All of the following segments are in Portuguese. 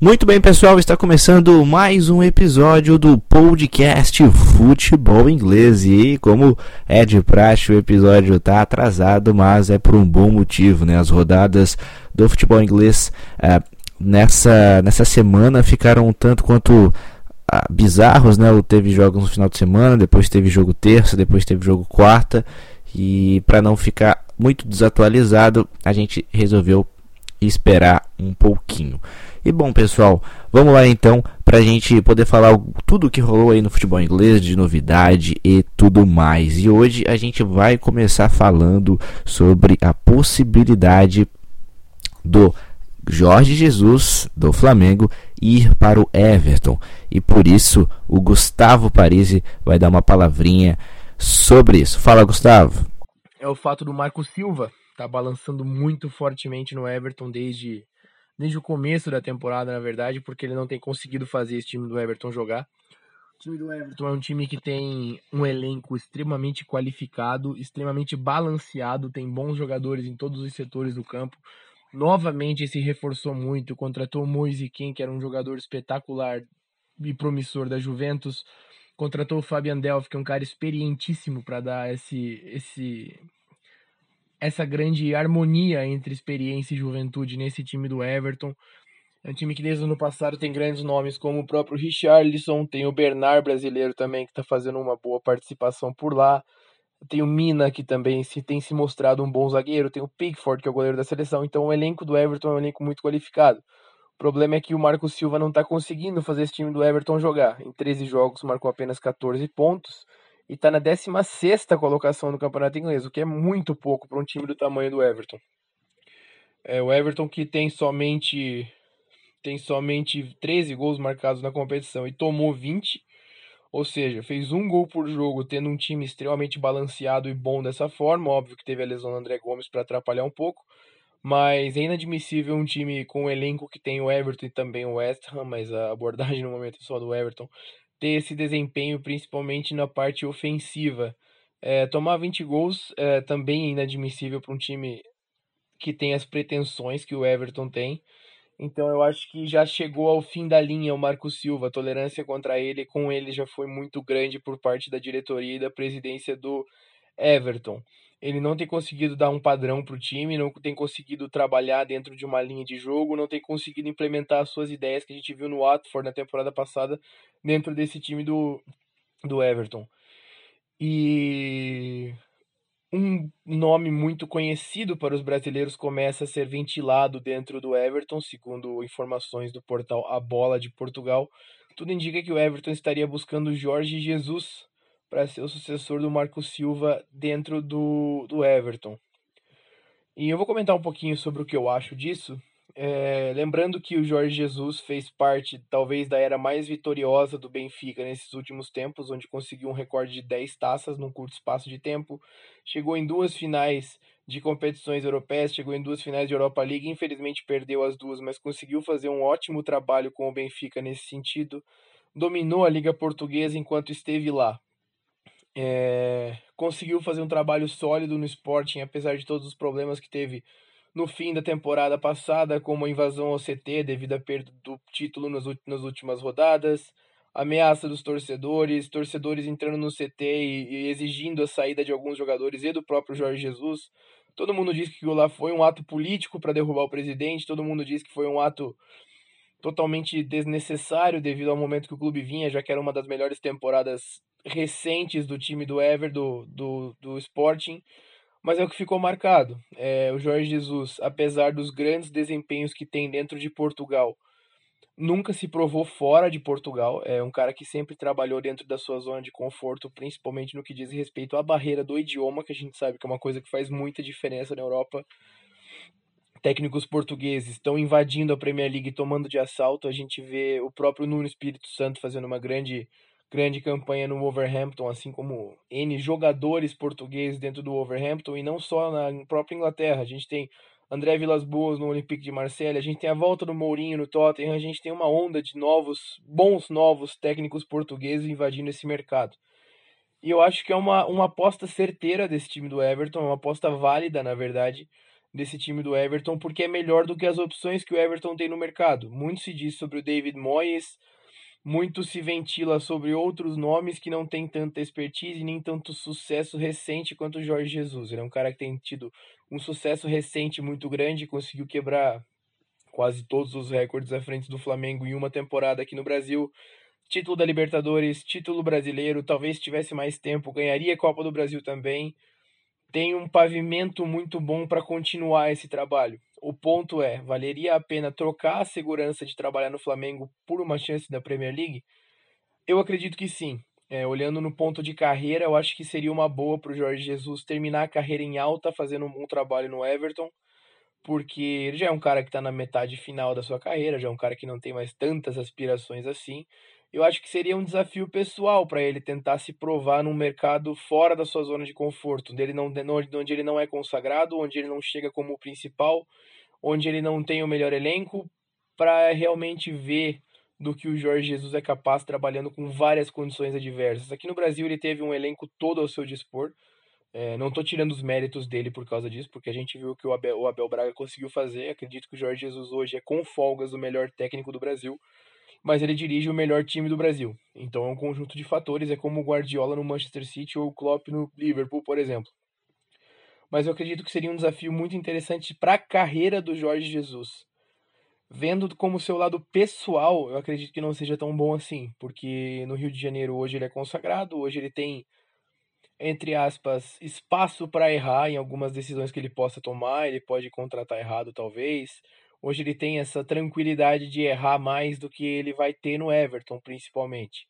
Muito bem, pessoal, está começando mais um episódio do podcast Futebol Inglês. E como é de praxe, o episódio está atrasado, mas é por um bom motivo, né? As rodadas do futebol inglês é, nessa, nessa semana ficaram um tanto quanto ah, bizarros, né? Teve jogos no final de semana, depois teve jogo terça, depois teve jogo quarta. E para não ficar muito desatualizado, a gente resolveu esperar um pouquinho. E bom, pessoal, vamos lá então para a gente poder falar tudo o que rolou aí no futebol inglês, de novidade e tudo mais. E hoje a gente vai começar falando sobre a possibilidade do Jorge Jesus do Flamengo ir para o Everton. E por isso o Gustavo Parisi vai dar uma palavrinha sobre isso. Fala, Gustavo. É o fato do Marco Silva tá balançando muito fortemente no Everton desde desde o começo da temporada, na verdade, porque ele não tem conseguido fazer esse time do Everton jogar. O time do Everton é um time que tem um elenco extremamente qualificado, extremamente balanceado, tem bons jogadores em todos os setores do campo. Novamente se reforçou muito, contratou o Moise King, que era um jogador espetacular e promissor da Juventus. Contratou o Fabian Delph, que é um cara experientíssimo para dar esse, esse essa grande harmonia entre experiência e juventude nesse time do Everton. É um time que desde o ano passado tem grandes nomes como o próprio Richarlison, tem o Bernard brasileiro também que está fazendo uma boa participação por lá. Tem o Mina que também se tem se mostrado um bom zagueiro, tem o Pickford que é o goleiro da seleção. Então o elenco do Everton é um elenco muito qualificado. O problema é que o Marco Silva não está conseguindo fazer esse time do Everton jogar. Em 13 jogos marcou apenas 14 pontos e está na 16 colocação no campeonato inglês, o que é muito pouco para um time do tamanho do Everton. É, o Everton que tem somente tem somente 13 gols marcados na competição e tomou 20, ou seja, fez um gol por jogo, tendo um time extremamente balanceado e bom dessa forma. Óbvio que teve a lesão do André Gomes para atrapalhar um pouco, mas é inadmissível um time com o elenco que tem o Everton e também o West Ham, mas a abordagem no momento é só do Everton, ter esse desempenho, principalmente na parte ofensiva. É, tomar 20 gols é também é inadmissível para um time que tem as pretensões que o Everton tem. Então eu acho que já chegou ao fim da linha o Marco Silva. A tolerância contra ele, com ele, já foi muito grande por parte da diretoria e da presidência do Everton ele não tem conseguido dar um padrão para o time, não tem conseguido trabalhar dentro de uma linha de jogo, não tem conseguido implementar as suas ideias que a gente viu no Watford na temporada passada dentro desse time do, do Everton. E um nome muito conhecido para os brasileiros começa a ser ventilado dentro do Everton, segundo informações do portal A Bola de Portugal. Tudo indica que o Everton estaria buscando Jorge Jesus para ser o sucessor do Marco Silva dentro do, do Everton. E eu vou comentar um pouquinho sobre o que eu acho disso. É, lembrando que o Jorge Jesus fez parte, talvez, da era mais vitoriosa do Benfica nesses últimos tempos, onde conseguiu um recorde de 10 taças num curto espaço de tempo. Chegou em duas finais de competições europeias, chegou em duas finais de Europa League. Infelizmente perdeu as duas, mas conseguiu fazer um ótimo trabalho com o Benfica nesse sentido. Dominou a Liga Portuguesa enquanto esteve lá. É, conseguiu fazer um trabalho sólido no Sporting, apesar de todos os problemas que teve no fim da temporada passada, como a invasão ao CT devido à perda do título nas, últimas rodadas, ameaça dos torcedores, torcedores entrando no CT e, exigindo a saída de alguns jogadores e do próprio Jorge Jesus. Todo mundo diz que aquilo lá foi um ato político para derrubar o presidente, todo mundo diz que foi um ato totalmente desnecessário devido ao momento que o clube vinha, já que era uma das melhores temporadas recentes do time do Ever, do, do, do Sporting, mas é o que ficou marcado. É, o Jorge Jesus, apesar dos grandes desempenhos que tem dentro de Portugal, nunca se provou fora de Portugal. É um cara que sempre trabalhou dentro da sua zona de conforto, principalmente no que diz respeito à barreira do idioma, que a gente sabe que é uma coisa que faz muita diferença na Europa. Técnicos portugueses estão invadindo a Premier League, tomando de assalto. A gente vê o próprio Nuno Espírito Santo fazendo uma grande grande campanha no Wolverhampton, assim como N jogadores portugueses dentro do Wolverhampton e não só na própria Inglaterra. A gente tem André Vilas Boas no Olympique de Marselha, a gente tem a volta do Mourinho no Tottenham, a gente tem uma onda de novos, bons novos técnicos portugueses invadindo esse mercado. E eu acho que é uma, uma aposta certeira desse time do Everton, uma aposta válida, na verdade. desse time do Everton, porque é melhor do que as opções que o Everton tem no mercado. Muito se diz sobre o David Moyes, muito se ventila sobre outros nomes que não têm tanta expertise nem tanto sucesso recente quanto o Jorge Jesus. Ele é um cara que tem tido um sucesso recente muito grande, conseguiu quebrar quase todos os recordes à frente do Flamengo em uma temporada aqui no Brasil. Título da Libertadores, título brasileiro, talvez tivesse mais tempo, ganharia Copa do Brasil também tem um pavimento muito bom para continuar esse trabalho. O ponto é, valeria a pena trocar a segurança de trabalhar no Flamengo por uma chance da Premier League? Eu acredito que sim. É, olhando no ponto de carreira, eu acho que seria uma boa para o Jorge Jesus terminar a carreira em alta, fazendo um bom trabalho no Everton, porque ele já é um cara que está na metade final da sua carreira, já é um cara que não tem mais tantas aspirações assim eu acho que seria um desafio pessoal para ele tentar se provar num mercado fora da sua zona de conforto, não, onde ele não é consagrado, onde ele não chega como o principal, onde ele não tem o melhor elenco, para realmente ver do que o Jorge Jesus é capaz trabalhando com várias condições adversas. Aqui no Brasil ele teve um elenco todo ao seu dispor. É, não estou tirando os méritos dele por causa disso, porque a gente viu que o Abel, o Abel Braga conseguiu fazer. Acredito que o Jorge Jesus hoje é com folgas o melhor técnico do Brasil mas ele dirige o melhor time do Brasil. Então é um conjunto de fatores, é como o Guardiola no Manchester City ou o Klopp no Liverpool, por exemplo. Mas eu acredito que seria um desafio muito interessante para a carreira do Jorge Jesus. Vendo como seu lado pessoal, eu acredito que não seja tão bom assim, porque no Rio de Janeiro hoje ele é consagrado, hoje ele tem entre aspas, espaço para errar em algumas decisões que ele possa tomar, ele pode contratar errado talvez, Hoje ele tem essa tranquilidade de errar mais do que ele vai ter no Everton, principalmente,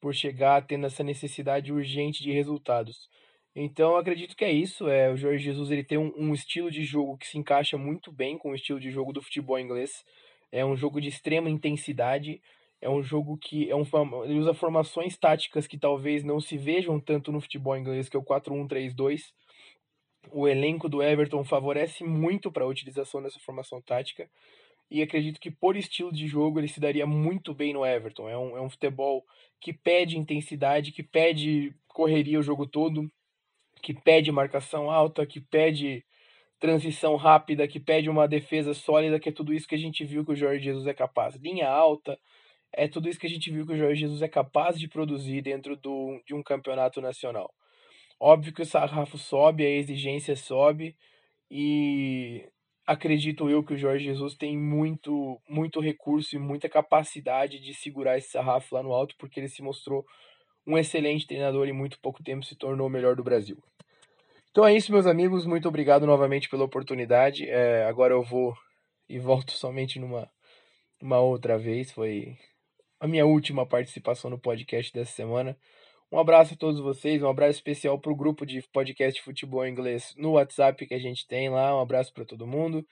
por chegar tendo essa necessidade urgente de resultados. Então acredito que é isso. É, o Jorge Jesus ele tem um, um, estilo de jogo que se encaixa muito bem com o estilo de jogo do futebol inglês. É um jogo de extrema intensidade. É um jogo que é um, ele usa formações táticas que talvez não se vejam tanto no futebol inglês, que é o 4-1-3-2 o elenco do Everton favorece muito para a utilização dessa formação tática e acredito que por estilo de jogo ele se daria muito bem no Everton. É um, é um futebol que pede intensidade, que pede correria o jogo todo, que pede marcação alta, que pede transição rápida, que pede uma defesa sólida, que é tudo isso que a gente viu que o Jorge Jesus é capaz. Linha alta, é tudo isso que a gente viu que o Jorge Jesus é capaz de produzir dentro do, de um campeonato nacional. Óbvio que o sarrafo sobe, a exigência sobe e acredito eu que o Jorge Jesus tem muito, muito recurso e muita capacidade de segurar esse sarrafo lá no alto, porque ele se mostrou um excelente treinador e em muito pouco tempo se tornou o melhor do Brasil. Então é isso, meus amigos. Muito obrigado novamente pela oportunidade. É, agora eu vou e volto somente numa uma outra vez. Foi a minha última participação no podcast dessa semana. Um abraço a todos vocês, um abraço especial para o grupo de podcast Futebol Inglês no WhatsApp que a gente tem lá. Um abraço para todo mundo.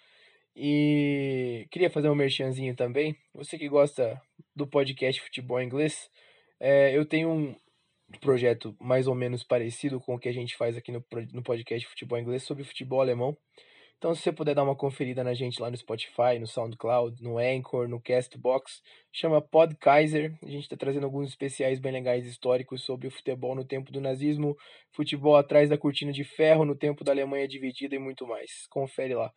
E queria fazer um merchanzinho também. Você que gosta do podcast Futebol Inglês, é, eu tenho um projeto mais ou menos parecido com o que a gente faz aqui no, no podcast Futebol Inglês sobre futebol alemão. Então, se você puder dar uma conferida na gente lá no Spotify, no SoundCloud, no Anchor, no Castbox, chama Podkaiser. A gente está trazendo alguns especiais bem legais históricos sobre o futebol no tempo do nazismo, futebol atrás da cortina de ferro no tempo da Alemanha dividida e muito mais. Confere lá.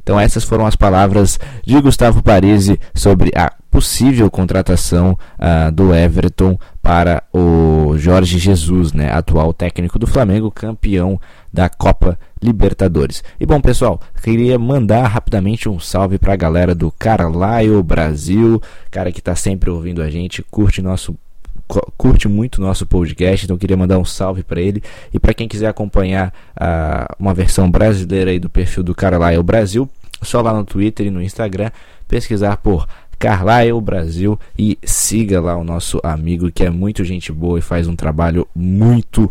Então essas foram as palavras de Gustavo Parisi sobre a possível contratação uh, do Everton para o Jorge Jesus, né, atual técnico do Flamengo, campeão da Copa Libertadores. E bom, pessoal, queria mandar rapidamente um salve para a galera do Carlisle Brasil, cara que está sempre ouvindo a gente, curte nosso curte muito nosso podcast, então queria mandar um salve para ele e para quem quiser acompanhar uh, uma versão brasileira aí do perfil do Carlisle Brasil, só lá no Twitter e no Instagram pesquisar por Carlisle Brasil e siga lá o nosso amigo que é muito gente boa e faz um trabalho muito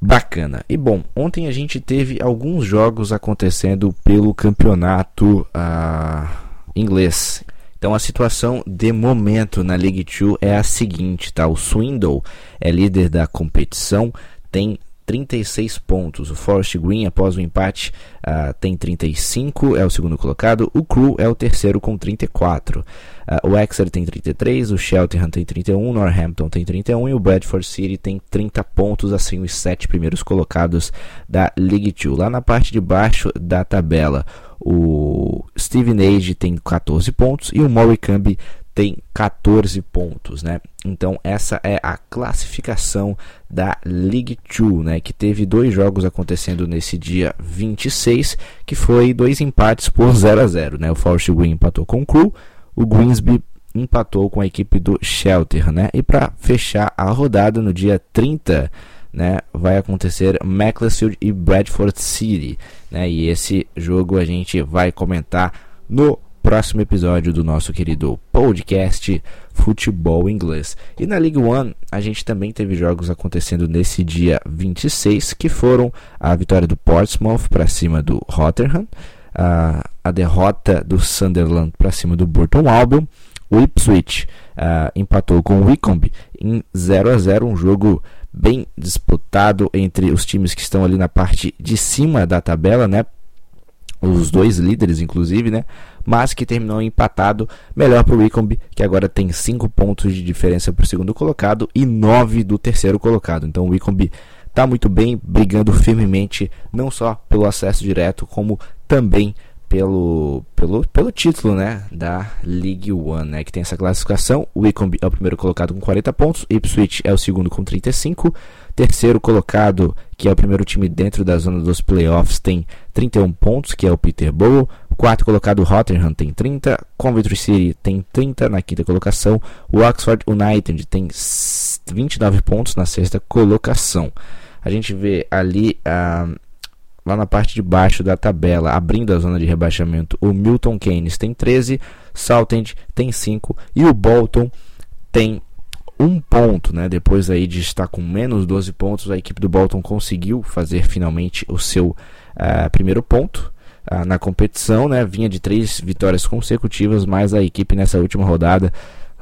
bacana. E bom, ontem a gente teve alguns jogos acontecendo pelo campeonato uh, inglês. Então a situação de momento na League 2 é a seguinte, tá? O Swindle é líder da competição, tem 36 pontos. O Forest Green, após o empate, uh, tem 35, é o segundo colocado. O Crew é o terceiro com 34. Uh, o Exeter tem 33, o Cheltenham tem 31, o Northampton tem 31 e o Bradford City tem 30 pontos, assim os sete primeiros colocados da League Two. Lá na parte de baixo da tabela, o Steven Age tem 14 pontos e o Morecambe tem 14 pontos, né? Então essa é a classificação da League 2, né, que teve dois jogos acontecendo nesse dia 26, que foi dois empates por 0 a 0, né? O Forest Green empatou com o Crew, o Greensby empatou com a equipe do Shelter, né? E para fechar a rodada no dia 30, né, vai acontecer Macclesfield e Bradford City, né? E esse jogo a gente vai comentar no próximo episódio do nosso querido podcast Futebol Inglês. E na League One, a gente também teve jogos acontecendo nesse dia 26, que foram a vitória do Portsmouth para cima do Rotherham, a, a derrota do Sunderland para cima do Burton Albion, o Ipswich uh, empatou com o Wycombe em 0 a 0 um jogo bem disputado entre os times que estão ali na parte de cima da tabela, né? Os dois líderes, inclusive, né? Mas que terminou empatado, melhor para o Wycombe, que agora tem 5 pontos de diferença para o segundo colocado e 9 do terceiro colocado. Então o Wycombe está muito bem, brigando firmemente, não só pelo acesso direto, como também pelo, pelo, pelo título né, da League One, né, que tem essa classificação. O Wycombe é o primeiro colocado com 40 pontos, Ipswich é o segundo com 35, terceiro colocado, que é o primeiro time dentro da zona dos playoffs, tem 31 pontos, que é o Peterborough. Quarto colocado, Rotherham tem 30. Coventry City tem 30 na quinta colocação. O Oxford United tem 29 pontos na sexta colocação. A gente vê ali ah, lá na parte de baixo da tabela, abrindo a zona de rebaixamento, o Milton Keynes tem 13, Saltend tem 5 e o Bolton tem um ponto, né? Depois aí de estar com menos 12 pontos, a equipe do Bolton conseguiu fazer finalmente o seu uh, primeiro ponto ah, na competição, né? Vinha de três vitórias consecutivas, mas a equipe nessa última rodada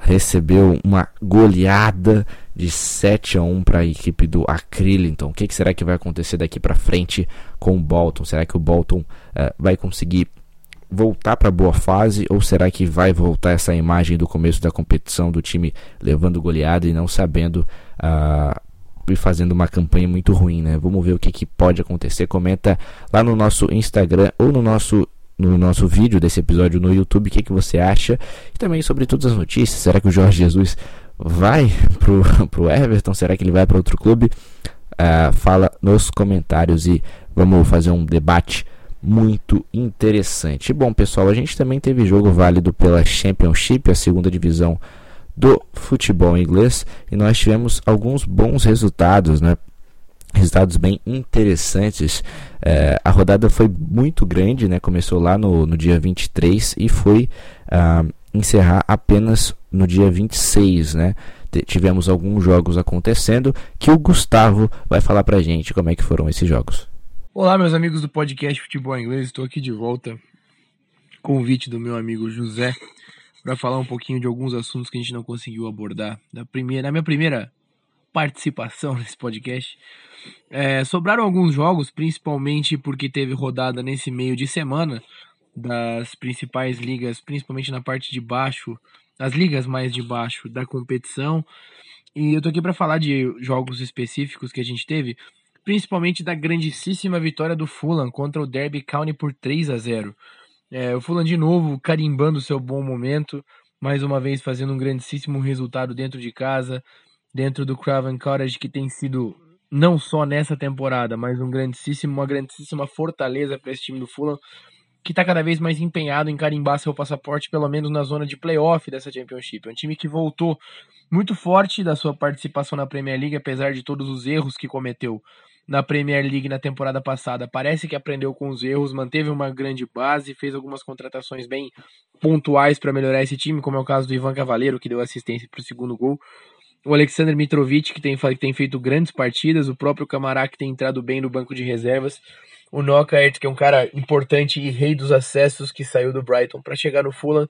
recebeu uma goleada de 7 a 1 para a equipe do Acryliton. O que, que, será que vai acontecer daqui para frente com o Bolton? Será que o Bolton uh, vai conseguir voltar para boa fase ou será que vai voltar essa imagem do começo da competição do time levando goleada e não sabendo uh, e fazendo uma campanha muito ruim, né? Vamos ver o que, que pode acontecer. Comenta lá no nosso Instagram ou no nosso no nosso vídeo desse episódio no YouTube o que, que você acha e também sobre todas as notícias. Será que o Jorge Jesus vai pro, pro Everton? Será que ele vai para outro clube? Uh, fala nos comentários e vamos fazer um debate muito interessante. Bom, pessoal, a gente também teve jogo válido pela Championship, a segunda divisão do futebol inglês e nós tivemos alguns bons resultados, né? Resultados bem interessantes. É, a rodada foi muito grande, né? Começou lá no, no dia 23 e foi uh, encerrar apenas no dia 26, né? tivemos alguns jogos acontecendo que o Gustavo vai falar pra gente como é que foram esses jogos. Olá, meus amigos do podcast Futebol Inglês, estou aqui de volta. Convite do meu amigo José para falar um pouquinho de alguns assuntos que a gente não conseguiu abordar na primeira, na minha primeira participação nesse podcast. É, sobraram alguns jogos, principalmente porque teve rodada nesse meio de semana das principais ligas, principalmente na parte de baixo, as ligas mais de baixo da competição. E eu tô aqui para falar de jogos específicos que a gente teve, principalmente da grandíssima vitória do Fulham contra o Derby County por 3 a 0. É, o Fulham de novo carimbando seu bom momento, mais uma vez fazendo um grandíssimo resultado dentro de casa, dentro do Craven Cottage, que tem sido não só nessa temporada, mas um grandíssimo, uma grandíssima fortaleza para esse time do Fulham, que está cada vez mais empenhado em carimbar seu passaporte, pelo menos na zona de playoff dessa Championship. É um time que voltou muito forte da sua participação na Premier League, apesar de todos os erros que cometeu na Premier League na temporada passada. Parece que aprendeu com os erros, manteve uma grande base, fez algumas contratações bem pontuais para melhorar esse time, como é o caso do Ivan Cavaleiro, que deu assistência para o segundo gol. O Alexander Mitrovic, que tem, que tem feito grandes partidas, o próprio Camará, que tem entrado bem no banco de reservas. O Knockaert, que é um cara importante e rei dos acessos, que saiu do Brighton para chegar no Fulham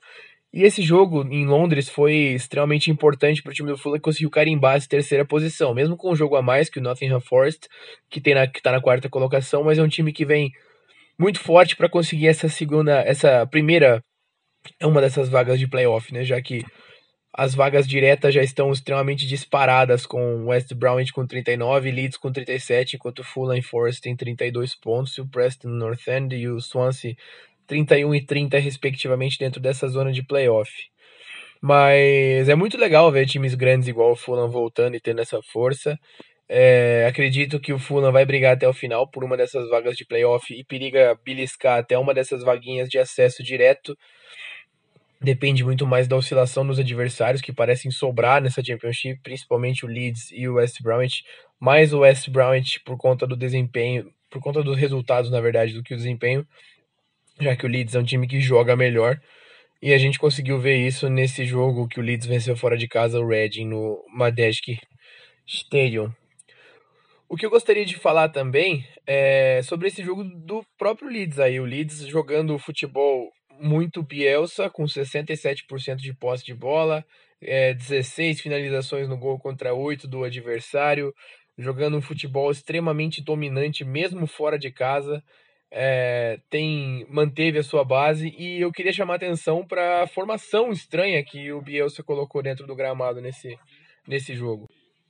E esse jogo em Londres foi extremamente importante para o time do Fulham que conseguiu carimbar essa terceira posição, mesmo com um jogo a mais que o Nottingham Forest, que está na quarta colocação, mas é um time que vem muito forte para conseguir essa segunda, essa primeira, é uma dessas vagas de playoff, né? Já que as vagas diretas já estão extremamente disparadas com West Bromwich com 39, Leeds com 37, enquanto o Fulham e Forest tem 32 pontos, e o Preston North End e o Swansea 31 e 30 respectivamente dentro dessa zona de playoff. Mas é muito legal ver times grandes igual o Fulham voltando e tendo essa força. É, acredito que o Fulham vai brigar até o final por uma dessas vagas de playoff e periga beliscar até uma dessas vaguinhas de acesso direto depende muito mais da oscilação dos adversários que parecem sobrar nessa Championship, principalmente o Leeds e o West Bromwich, mais o West Bromwich por conta do desempenho, por conta dos resultados, na verdade, do que o desempenho, já que o Leeds é um time que joga melhor. E a gente conseguiu ver isso nesse jogo que o Leeds venceu fora de casa o Reading no Majestic Stadium. O que eu gostaria de falar também é sobre esse jogo do próprio Leeds aí, o Leeds jogando futebol muito Bielsa, com 67% de posse de bola, é, 16 finalizações no gol contra 8 do adversário, jogando um futebol extremamente dominante, mesmo fora de casa. É, tem manteve a sua base e eu queria chamar atenção para a formação estranha que o Bielsa colocou dentro do gramado nesse, nesse jogo.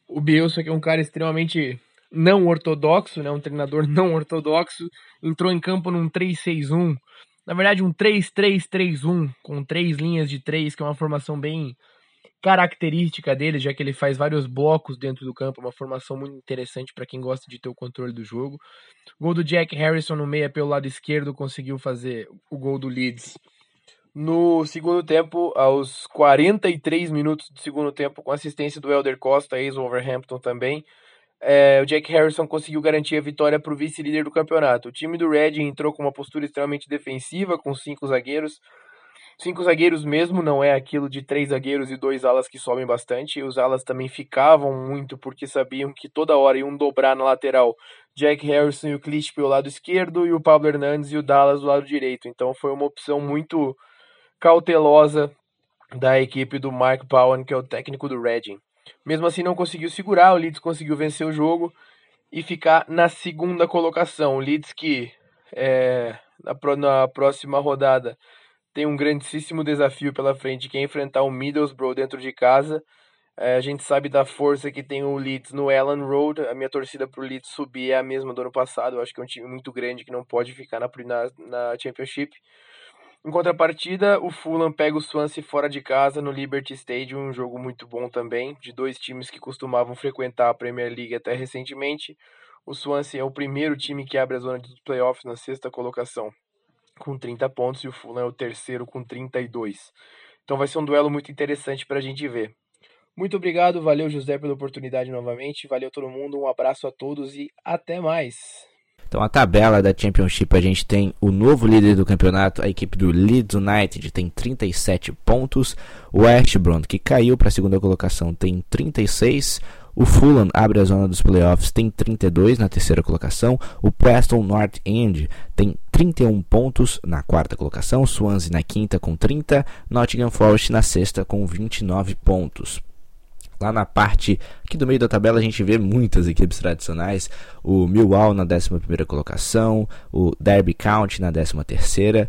O Bielsa que é um cara extremamente não ortodoxo, né, um treinador não ortodoxo, entrou em campo num 3-6-1 na verdade, um 3-3-3-1, com três linhas de três, que é uma formação bem característica dele, já que ele faz vários blocos dentro do campo, uma formação muito interessante para quem gosta de ter o controle do jogo. O gol do Jack Harrison no meia pelo lado esquerdo conseguiu fazer o gol do Leeds. No segundo tempo, aos 43 minutos do segundo tempo, com assistência do Elder Costa, ex-Wolverhampton também, é, o Jack Harrison conseguiu garantir a vitória para o vice-líder do campeonato. O time do Red entrou com uma postura extremamente defensiva, com cinco zagueiros. Cinco zagueiros mesmo, não é aquilo de três zagueiros e dois alas que sobem bastante. Os alas também ficavam muito porque sabiam que toda hora iam dobrar na lateral. Jack Harrison e o Clich pelo lado esquerdo e o Pablo Hernandes e o Dallas do lado direito. Então foi uma opção muito cautelosa da equipe do Mark Bowen, que é o técnico do Reading. Mesmo assim, não conseguiu segurar. O Leeds conseguiu vencer o jogo e ficar na segunda colocação. O Leeds que é, na, na próxima rodada tem um grandíssimo desafio pela frente, que é enfrentar o Middlesbrough dentro de casa. É, a gente sabe da força que tem o Leeds no Ellen Road. A minha torcida para o Leeds subir é a mesma do ano passado. Eu acho que é um time muito grande que não pode ficar na, na, na Championship. Em contrapartida, o Fulham pega o Swansea fora de casa no Liberty Stadium, um jogo muito bom também, de dois times que costumavam frequentar a Premier League até recentemente. O Swansea é o primeiro time que abre a zona dos playoffs na sexta colocação, com 30 pontos, e o Fulham é o terceiro com 32. Então vai ser um duelo muito interessante para a gente ver. Muito obrigado, valeu José pela oportunidade novamente, valeu todo mundo, um abraço a todos e até mais. Então a tabela da Championship a gente tem o novo líder do campeonato, a equipe do Leeds United tem 37 pontos, o West Brom que caiu para a segunda colocação tem 36, o Fulham abre a zona dos playoffs tem 32 na terceira colocação, o Preston North End tem 31 pontos na quarta colocação, Swansea na quinta com 30, Nottingham Forest na sexta com 29 pontos. Lá na parte aqui do meio da tabela a gente vê muitas equipes tradicionais. O Millwall na 11 colocação, o Derby County na 13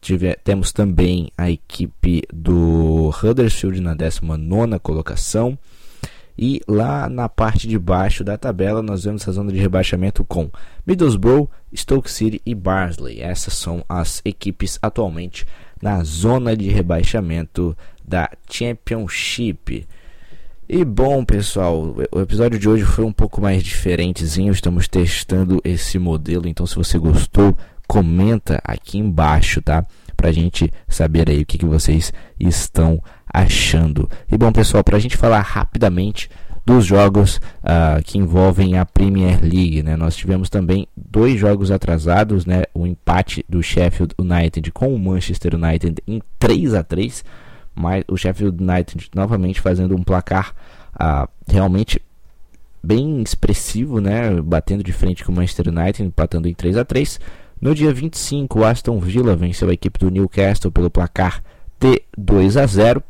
Tive, temos também a equipe do Huddersfield na 19 colocação. E lá na parte de baixo da tabela nós vemos a zona de rebaixamento com Middlesbrough, Stoke City e Barnsley. Essas são as equipes atualmente na zona de rebaixamento da Championship. E bom, pessoal, o episódio de hoje foi um pouco mais diferentezinho. Estamos testando esse modelo, então se você gostou, comenta aqui embaixo, tá? Pra gente saber aí o que, que vocês estão achando. E bom, pessoal, pra gente falar rapidamente dos jogos uh, que envolvem a Premier League, né? Nós tivemos também dois jogos atrasados, né? O empate do Sheffield United com o Manchester United em 3 a 3 mas o Sheffield United novamente fazendo um placar ah, realmente bem expressivo, né? Batendo de frente com o Manchester United, empatando em 3 a 3 No dia 25, o Aston Villa venceu a equipe do Newcastle pelo placar de 2 a 0.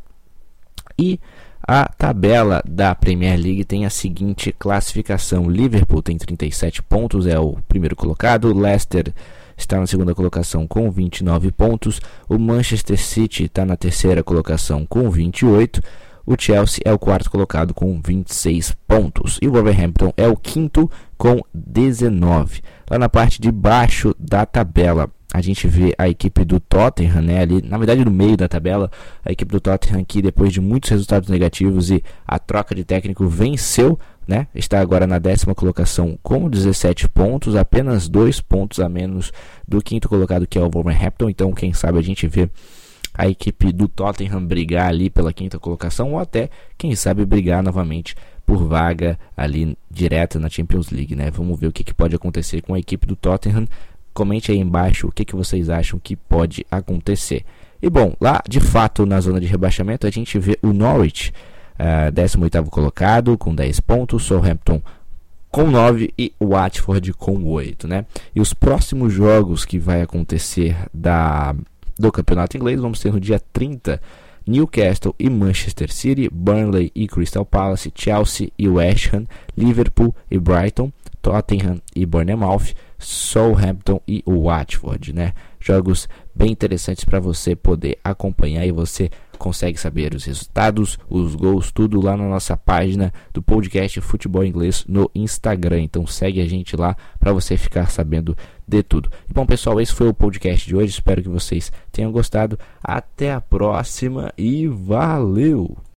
E a tabela da Premier League tem a seguinte classificação: Liverpool tem 37 pontos, é o primeiro colocado. Leicester está na segunda colocação com 29 pontos. O Manchester City está na terceira colocação com 28. O Chelsea é o quarto colocado com 26 pontos. E o Wolverhampton é o quinto com 19. Lá na parte de baixo da tabela, a gente vê a equipe do Tottenham, né, ali, na verdade no meio da tabela, a equipe do Tottenham que depois de muitos resultados negativos e a troca de técnico venceu, né, está agora na décima colocação com 17 pontos, apenas dois pontos a menos do quinto colocado que é o Wolverhampton, então quem sabe a gente vê a equipe do Tottenham brigar ali pela quinta colocação ou até, quem sabe, brigar novamente por vaga ali direta na Champions League, né? Vamos ver o que, que pode acontecer com a equipe do Tottenham. Comente aí embaixo o que, que vocês acham que pode acontecer. E bom, lá de fato na zona de rebaixamento a gente vê o Norwich, uh, eh, 18 colocado com 10 pontos, Southampton com 9 e o Watford com 8, né? E os próximos jogos que vai acontecer da do campeonato inglês. Vamos ter no dia 30 Newcastle e Manchester City, Burnley e Crystal Palace, Chelsea e West Ham, Liverpool e Brighton, Tottenham e Bournemouth, Southampton e Watford, né? Jogos bem interessantes para você poder acompanhar e você consegue saber os resultados, os gols, tudo lá na nossa página do podcast Futebol Inglês no Instagram. Então segue a gente lá para você ficar sabendo de tudo. E bom, pessoal, esse foi o podcast de hoje. Espero que vocês tenham gostado. Até a próxima e valeu!